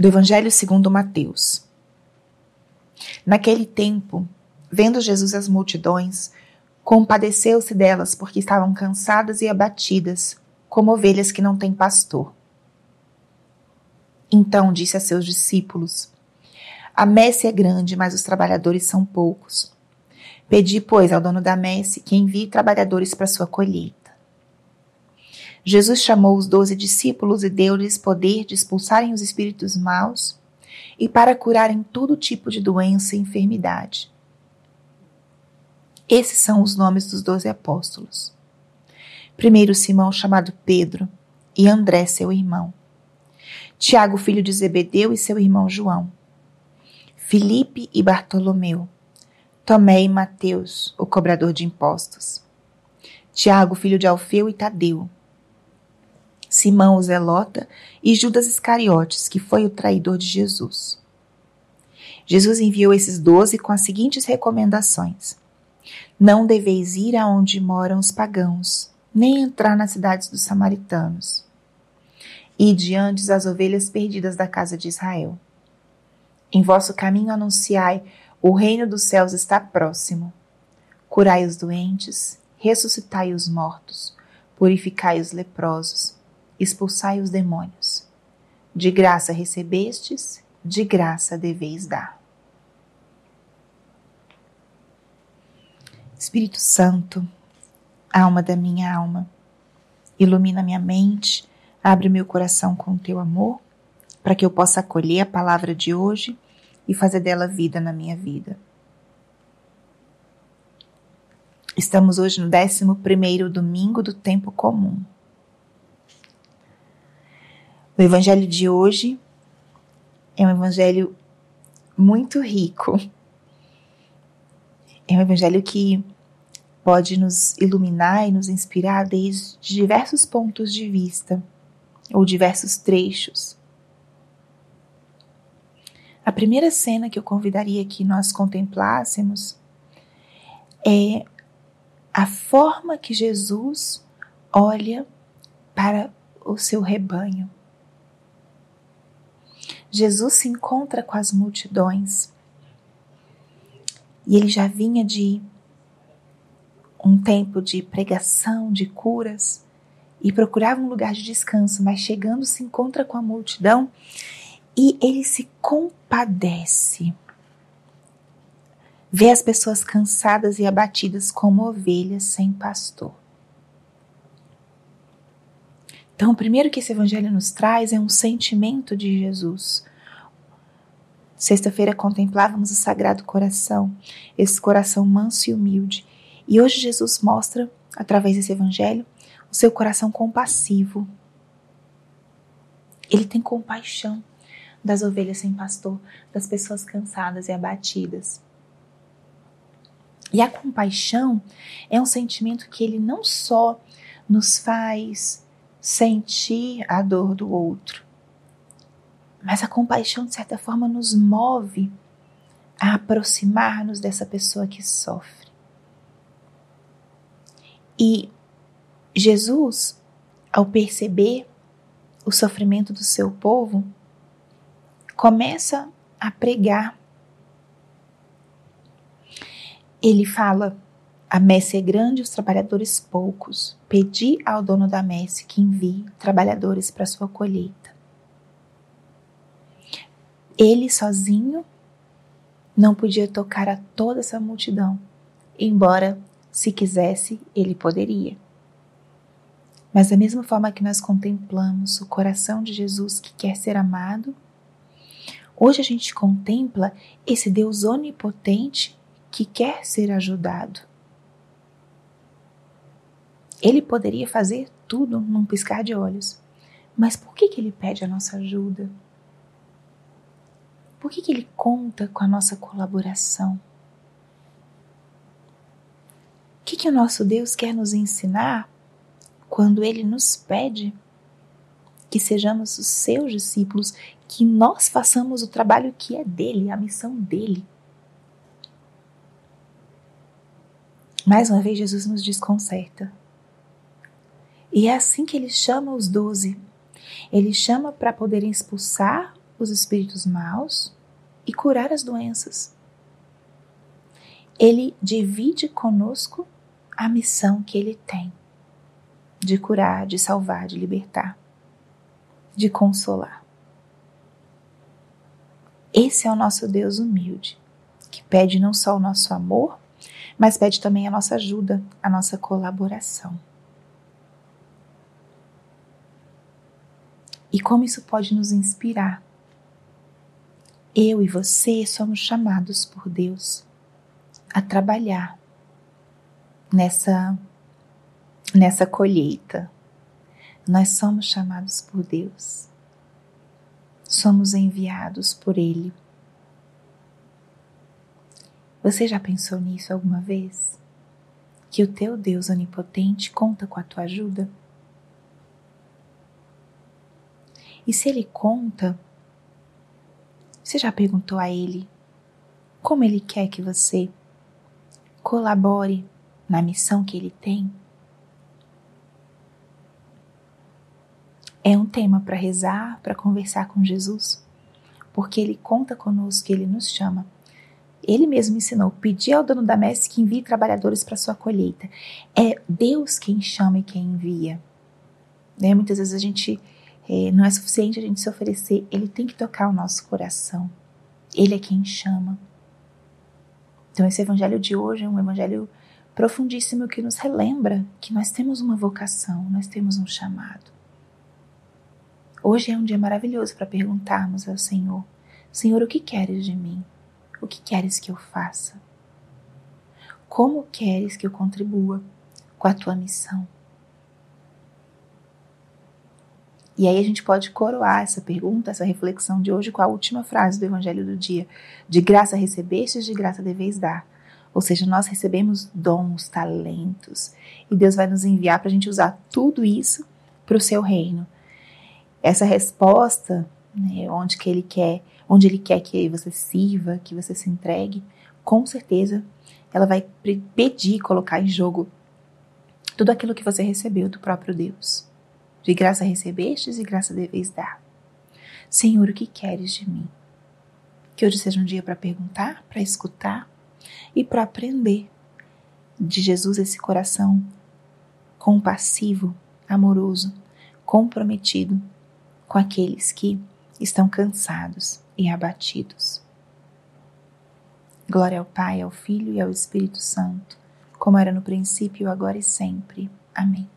do Evangelho segundo Mateus. Naquele tempo, vendo Jesus as multidões, compadeceu-se delas porque estavam cansadas e abatidas, como ovelhas que não têm pastor. Então disse a seus discípulos: A messe é grande, mas os trabalhadores são poucos. Pedi, pois, ao dono da messe que envie trabalhadores para sua colheita. Jesus chamou os doze discípulos e deu-lhes poder de expulsarem os espíritos maus e para curarem todo tipo de doença e enfermidade. Esses são os nomes dos doze apóstolos. Primeiro Simão, chamado Pedro, e André, seu irmão. Tiago, filho de Zebedeu, e seu irmão João. Filipe e Bartolomeu. Tomé e Mateus, o cobrador de impostos. Tiago, filho de Alfeu e Tadeu. Simão o Zelota e Judas Iscariotes, que foi o traidor de Jesus. Jesus enviou esses doze com as seguintes recomendações: Não deveis ir aonde moram os pagãos, nem entrar nas cidades dos samaritanos. E diante as ovelhas perdidas da casa de Israel. Em vosso caminho anunciai: o reino dos céus está próximo. Curai os doentes, ressuscitai os mortos, purificai os leprosos expulsai os demônios. De graça recebestes, de graça deveis dar. Espírito Santo, alma da minha alma, ilumina minha mente, abre meu coração com teu amor, para que eu possa acolher a palavra de hoje e fazer dela vida na minha vida. Estamos hoje no 11 primeiro domingo do tempo comum. O evangelho de hoje é um evangelho muito rico. É um evangelho que pode nos iluminar e nos inspirar desde diversos pontos de vista ou diversos trechos. A primeira cena que eu convidaria que nós contemplássemos é a forma que Jesus olha para o seu rebanho. Jesus se encontra com as multidões. E ele já vinha de um tempo de pregação, de curas, e procurava um lugar de descanso, mas chegando se encontra com a multidão e ele se compadece. Vê as pessoas cansadas e abatidas como ovelhas sem pastor. Então, o primeiro que esse evangelho nos traz é um sentimento de Jesus. Sexta-feira contemplávamos o Sagrado Coração, esse coração manso e humilde. E hoje Jesus mostra, através desse evangelho, o seu coração compassivo. Ele tem compaixão das ovelhas sem pastor, das pessoas cansadas e abatidas. E a compaixão é um sentimento que ele não só nos faz sentir a dor do outro. Mas a compaixão, de certa forma, nos move a aproximar-nos dessa pessoa que sofre. E Jesus, ao perceber o sofrimento do seu povo, começa a pregar. Ele fala: a messe é grande, os trabalhadores poucos. Pedi ao dono da messe que envie trabalhadores para sua colheita. Ele sozinho não podia tocar a toda essa multidão, embora, se quisesse, ele poderia. Mas da mesma forma que nós contemplamos o coração de Jesus que quer ser amado, hoje a gente contempla esse Deus onipotente que quer ser ajudado. Ele poderia fazer tudo num piscar de olhos. Mas por que, que ele pede a nossa ajuda? Por que, que ele conta com a nossa colaboração? O que, que o nosso Deus quer nos ensinar quando ele nos pede que sejamos os seus discípulos, que nós façamos o trabalho que é dele, a missão dele? Mais uma vez, Jesus nos desconcerta. E é assim que ele chama os doze. Ele chama para poderem expulsar os espíritos maus e curar as doenças. Ele divide conosco a missão que ele tem de curar, de salvar, de libertar, de consolar. Esse é o nosso Deus humilde, que pede não só o nosso amor, mas pede também a nossa ajuda, a nossa colaboração. E como isso pode nos inspirar? Eu e você somos chamados por Deus a trabalhar nessa nessa colheita. Nós somos chamados por Deus. Somos enviados por ele. Você já pensou nisso alguma vez? Que o teu Deus onipotente conta com a tua ajuda? E se ele conta, você já perguntou a ele como ele quer que você colabore na missão que ele tem? É um tema para rezar, para conversar com Jesus, porque ele conta conosco, ele nos chama. Ele mesmo ensinou: pedir ao dono da messe que envie trabalhadores para sua colheita. É Deus quem chama e quem envia. Né? Muitas vezes a gente é, não é suficiente a gente se oferecer, ele tem que tocar o nosso coração. Ele é quem chama. Então, esse evangelho de hoje é um evangelho profundíssimo que nos relembra que nós temos uma vocação, nós temos um chamado. Hoje é um dia maravilhoso para perguntarmos ao Senhor: Senhor, o que queres de mim? O que queres que eu faça? Como queres que eu contribua com a tua missão? E aí a gente pode coroar essa pergunta, essa reflexão de hoje com a última frase do Evangelho do dia: De graça recebestes, de graça deveis dar. Ou seja, nós recebemos dons, talentos, e Deus vai nos enviar para a gente usar tudo isso para o seu reino. Essa resposta, né, onde que Ele quer, onde Ele quer que você sirva, que você se entregue, com certeza ela vai pedir, colocar em jogo tudo aquilo que você recebeu do próprio Deus. De graça recebestes e graça deveis dar. Senhor, o que queres de mim? Que hoje seja um dia para perguntar, para escutar e para aprender de Jesus esse coração compassivo, amoroso, comprometido com aqueles que estão cansados e abatidos. Glória ao Pai, ao Filho e ao Espírito Santo, como era no princípio, agora e sempre. Amém.